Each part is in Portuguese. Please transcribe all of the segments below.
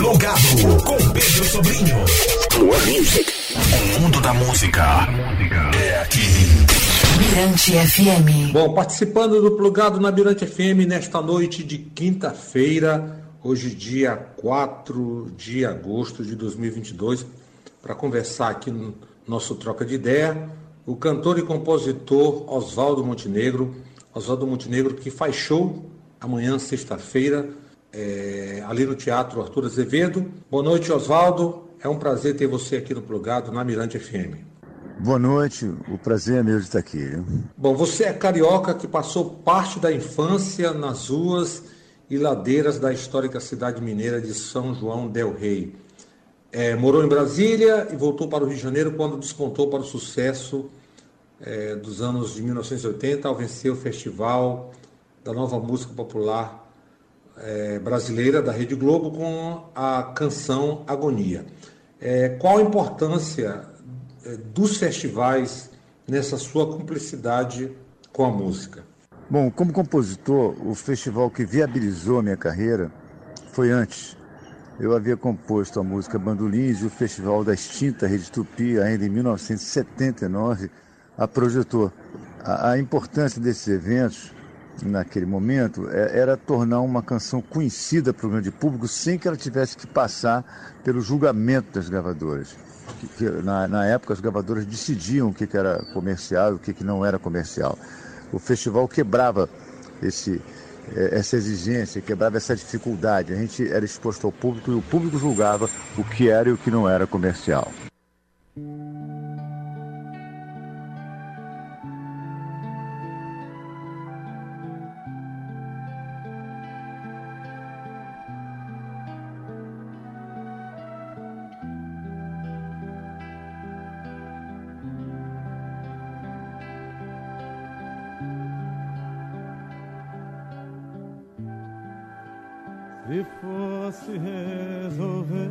Plugado com Pedro Sobrinho. More Music. O mundo da música é aqui. Mirante FM. Bom, participando do Plugado na Mirante FM nesta noite de quinta-feira, hoje dia 4 de agosto de 2022, para conversar aqui no nosso troca de ideia, o cantor e compositor Oswaldo Montenegro, Oswaldo Montenegro que faz show amanhã, sexta-feira, é, ali no Teatro Arthur Azevedo. Boa noite, Oswaldo. É um prazer ter você aqui no Plugado, na Mirante FM. Boa noite, o prazer é meu de estar aqui. Bom, você é carioca que passou parte da infância nas ruas e ladeiras da histórica cidade mineira de São João del Rei. É, morou em Brasília e voltou para o Rio de Janeiro quando despontou para o sucesso é, dos anos de 1980 ao vencer o Festival da Nova Música Popular é, Brasileira da Rede Globo com a canção Agonia. É, qual a importância é, dos festivais nessa sua cumplicidade com a música? Bom, como compositor, o festival que viabilizou a minha carreira foi antes. Eu havia composto a música Bandolins e o festival da extinta Rede Tupi, ainda em 1979, a projetou. A, a importância desses eventos naquele momento é, era tornar uma canção conhecida para o grande público sem que ela tivesse que passar pelo julgamento das gravadoras. Que, que, na, na, época as gravadoras decidiam o que, que era comercial e o que, não era comercial. O festival quebrava esse, é, essa exigência, quebrava essa dificuldade. A gente era exposto ao público e o público julgava o que era e o que não era comercial. Se fosse resolver,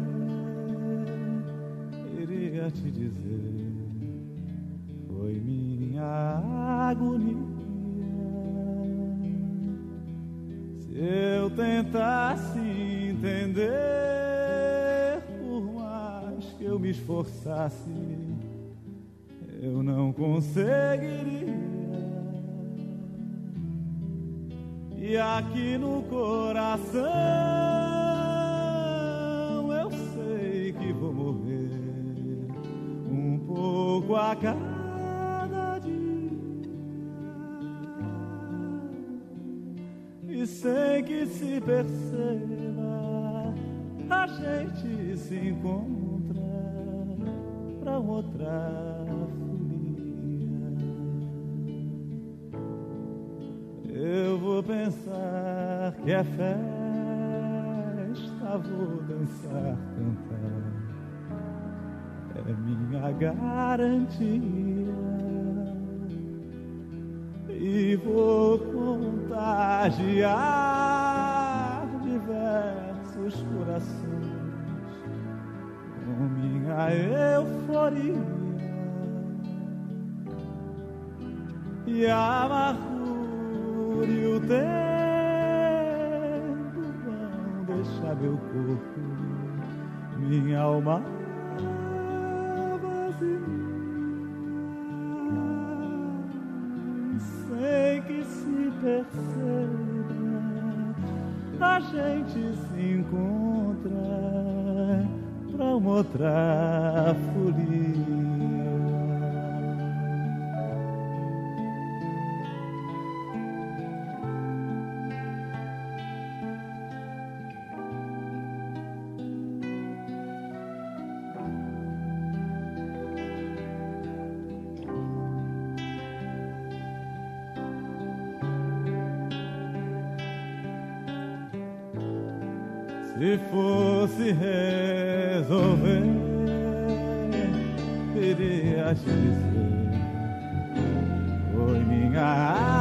iria te dizer: Foi minha agonia. Se eu tentasse entender, por mais que eu me esforçasse, eu não conseguiria. E aqui no coração eu sei que vou morrer um pouco a cada dia. E sem que se perceba, a gente se encontra pra outra vou pensar que é festa, vou dançar, cantar. É minha garantia. E vou contagiar diversos corações com minha euforia. E amarrar o tempo vão deixar meu corpo, minha alma vazia, sem que se perceba, a gente se encontra pra uma outra folia. Dizer: Foi minha agonia.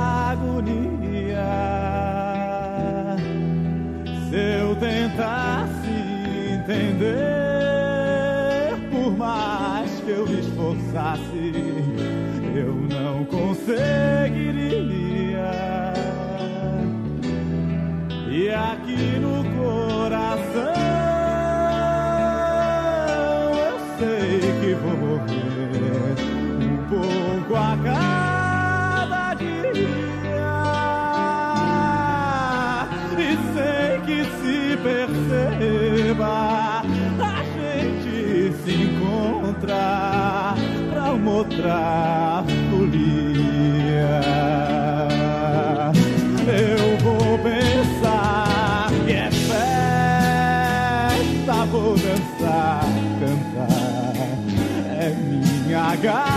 Uma outra folia. Eu vou pensar que é festa, vou dançar, cantar, é minha garantia.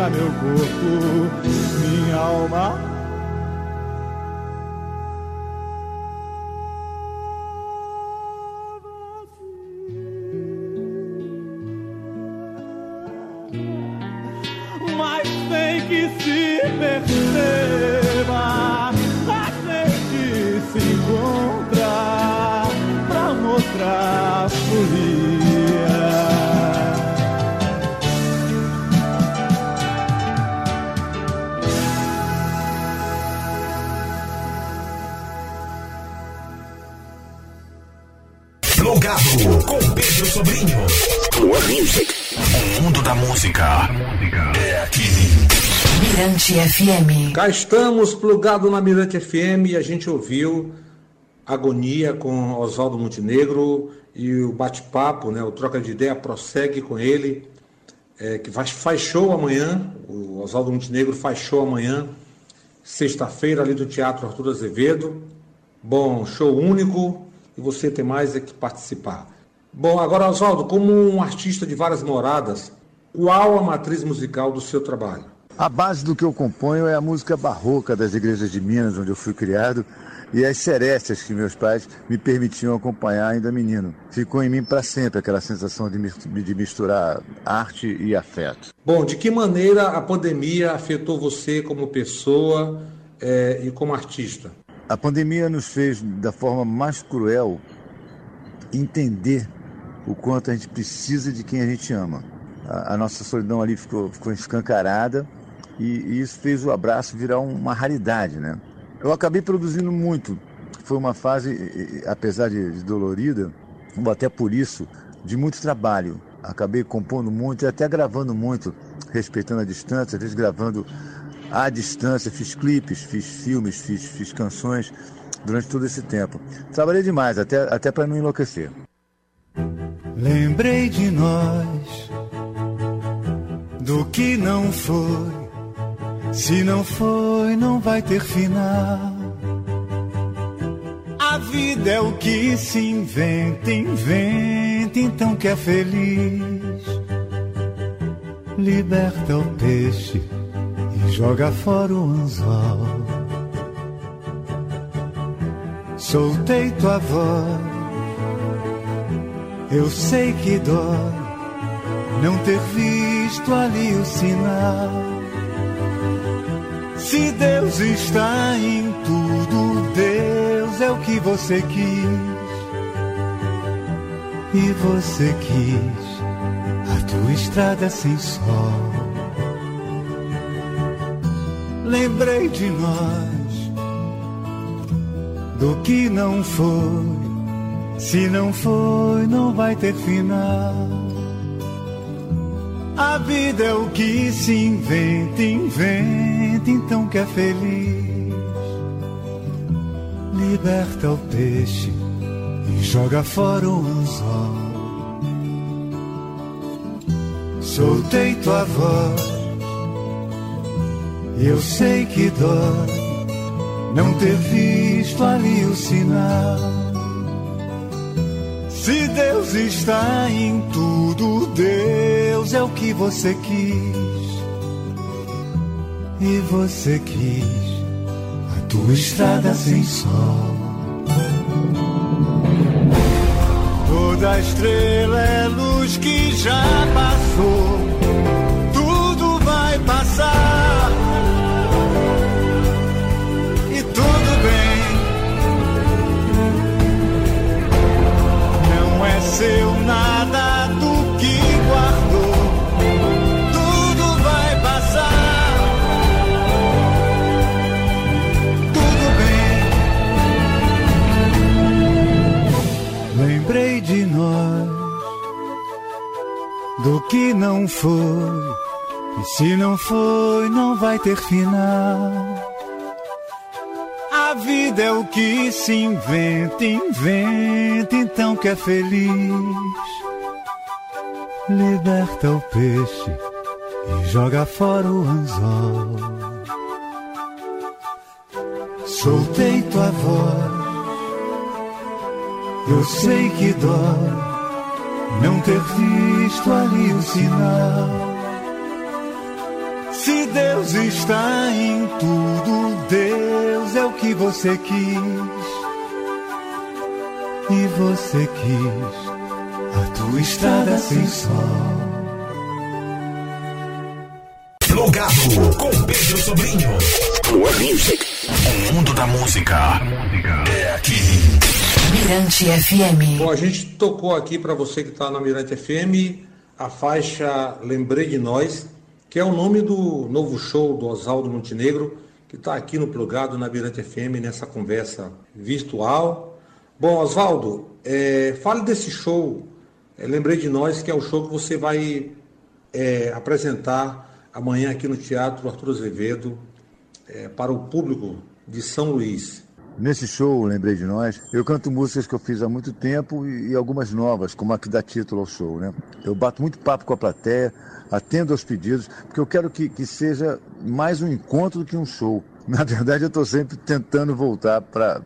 Vão deixar meu corpo, minha alma. Plugado com Pedro Sobrinho. More Music. O mundo da música é aqui. Mirante FM. Cá estamos, plugado na Mirante FM, e a gente ouviu Agonia com Oswaldo Montenegro e o bate-papo, né, o troca de ideia prossegue com ele, é, que faz, faz show amanhã, o Oswaldo Montenegro faz show amanhã, sexta-feira, ali do Teatro Arthur Azevedo. Bom, show único, e você tem mais é que participar. Bom, agora, Oswaldo, como um artista de várias moradas, qual a matriz musical do seu trabalho? A base do que eu componho é a música barroca das igrejas de Minas, onde eu fui criado, e as serestas que meus pais me permitiam acompanhar ainda menino. Ficou em mim para sempre aquela sensação de mis- de misturar arte e afeto. Bom, de que maneira a pandemia afetou você como pessoa eh, e como artista? A pandemia nos fez, da forma mais cruel, entender o quanto a gente precisa de quem a gente ama. A, a nossa solidão ali ficou, ficou escancarada e, e isso fez o abraço virar uma raridade, né? Eu acabei produzindo muito. Foi uma fase, apesar de, de dolorida, ou até por isso, de muito trabalho. Acabei compondo muito e até gravando muito, respeitando a distância, às vezes gravando à distância, fiz clipes, fiz filmes, fiz, fiz canções durante todo esse tempo. Trabalhei demais, até, até para não enlouquecer. Lembrei de nós, do que não foi. Se não foi, não vai ter final. A vida é o que se inventa, inventa, então que é feliz. Liberta o peixe joga fora o anzol. Soltei tua voz, eu sei que dói não ter visto ali o sinal. Se Deus está em tudo, Deus é o que você quis. E você quis a tua estrada sem sol. Lembrei de nós, do que não foi. Se não foi, não vai ter final. A vida é o que se inventa, inventa, então que é feliz. Liberta o peixe e joga fora o anzol. Soltei tua voz, eu sei que dói não ter visto ali o sinal. Se Deus está em tudo, Deus é o que você quis. E você quis a tua estrada sem sol. Toda estrela é luz que já passou. esqueceu nada do que guardou. Tudo vai passar. Tudo bem. Lembrei de nós, do que não foi. E se não foi, não vai ter final. A vida é o que se inventa, inventa, então que é feliz. Liberta o peixe e joga fora o anzol. Soltei tua voz, eu sei que dói não ter visto ali o sinal. Deus está em tudo, Deus é o que você quis. E você quis a tua estrada sem sol. Plugado com Pedro Sobrinho. O mundo da música é aqui. Mirante FM. Bom, a gente tocou aqui para você que está na Mirante FM a faixa Lembrei de Nós, que é o nome do novo show do Oswaldo Montenegro, que está aqui no Plugado na Mirante FM nessa conversa virtual. Bom, Oswaldo, é, fale desse show. É, Lembrei de Nós, que é o show que você vai é, apresentar amanhã aqui no Teatro Arthur Azevedo é, para o público de São Luís. Nesse show, lembrei de nós, eu canto músicas que eu fiz há muito tempo e, algumas novas, como a que dá título ao show, né? Eu bato muito papo com a plateia, atendo aos pedidos, porque eu quero que, que seja mais um encontro do que um show. Na verdade, eu estou sempre tentando voltar para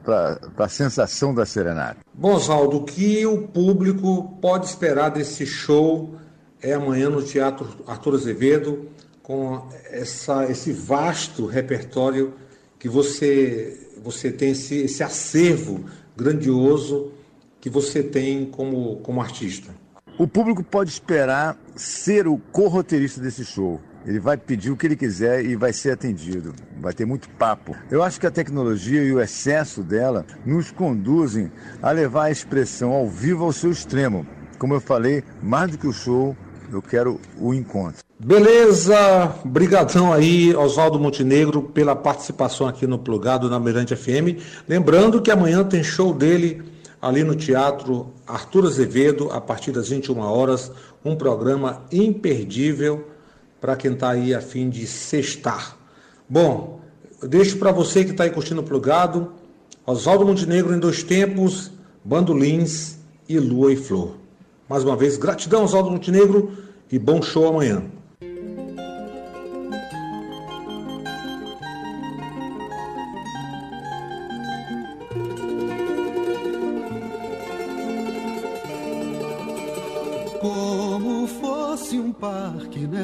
a sensação da serenata. Bom, Oswaldo, o que o público pode esperar desse show é amanhã no Teatro Arthur Azevedo, com essa, esse vasto repertório que você, você tem, esse, esse acervo grandioso que você tem como, como artista. O público pode esperar ser o co-roteirista desse show. Ele vai pedir o que ele quiser e vai ser atendido. Vai ter muito papo. Eu acho que a tecnologia e o excesso dela nos conduzem a levar a expressão ao vivo ao seu extremo. Como eu falei, mais do que o show, eu quero o encontro. Beleza, brigadão aí, Oswaldo Montenegro, pela participação aqui no Plugado na Mirante FM. Lembrando que amanhã tem show dele ali no Teatro Arthur Azevedo, a partir das 21 horas, um programa imperdível para quem está aí a fim de sextar. Bom, eu deixo para você que está aí curtindo o Plugado, Oswaldo Montenegro em dois tempos, Bandolins e Lua e Flor. Mais uma vez, gratidão, Oswaldo Montenegro, e bom show amanhã.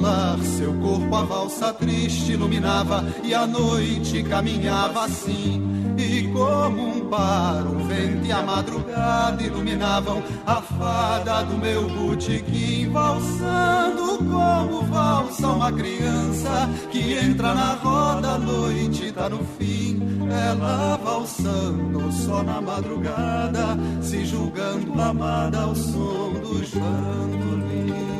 Lar, seu corpo a valsa triste iluminava e a noite caminhava assim. E como um bar, o vento e a madrugada iluminavam a fada do meu botequim, valsando como valsa uma criança que entra na roda, a noite tá no fim. Ela valsando só na madrugada, se julgando amada ao som dos bandolins.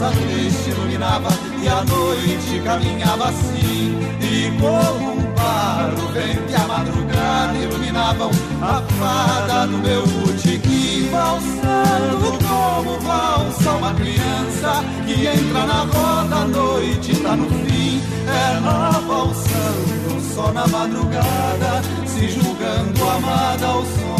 A valsa triste iluminava e a noite caminhava assim. E como um faro, vento e a madrugada iluminavam a fada do meu botequim, valsando como valsa uma criança que entra na roda à noite tá no fim. Ela valsando só na madrugada, se julgando amada ao som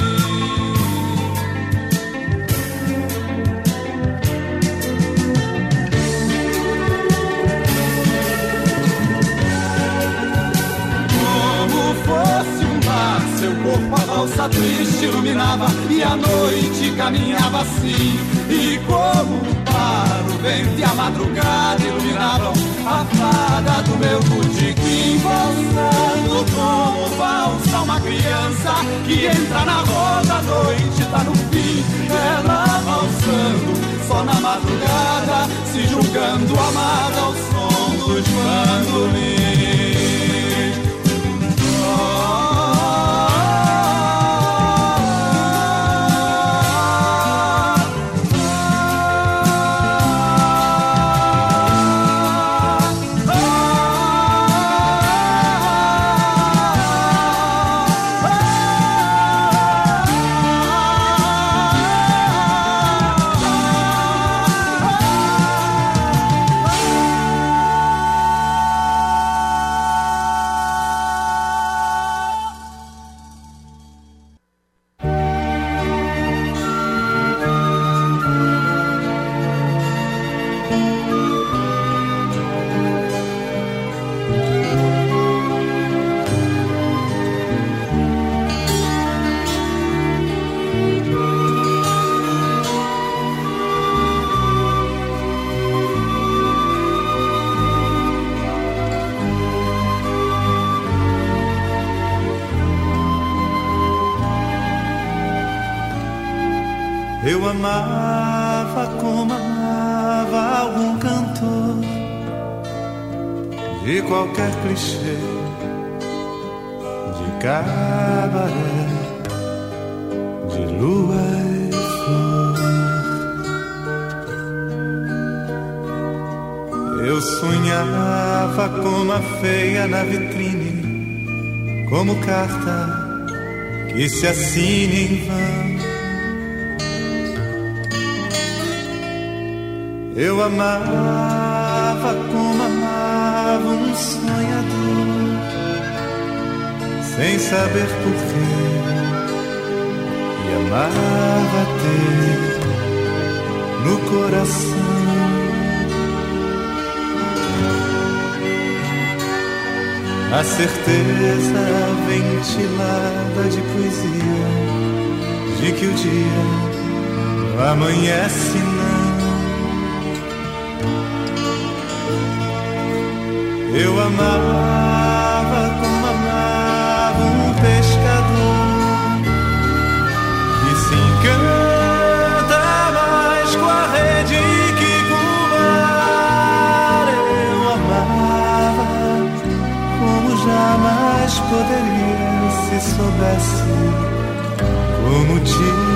Corpo a valsa triste iluminava e a noite caminhava assim. E como um par, o vento e a madrugada iluminavam a fada do meu botequim, valsando como valsa uma criança que entra na roda, a noite tá no fim. Ela valsando só na madrugada, se julgando amada ao som dos bandolins. Amava como amava algum cantor de qualquer clichê de cabaré, de lua e flor. Eu sonhava como a feia na vitrine, como carta que se assina em vão. Eu amava como amava um sonhador, sem saber porquê, e amava ter no coração. A certeza ventilada de poesia de que o dia amanhece Eu amava como amava um pescador que se encanta mais com a rede que com o mar. Eu amava como jamais poderia se soubesse como te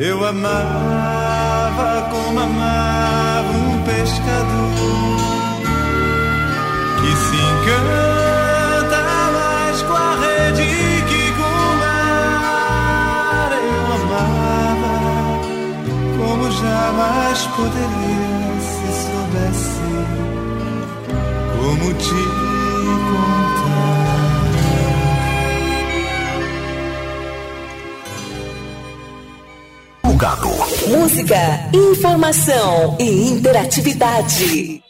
Eu amava como amava um pescador que se encanta mais com a rede que com o mar. Eu amava como jamais poderia se soubesse como te contar. Música, informação e interatividade.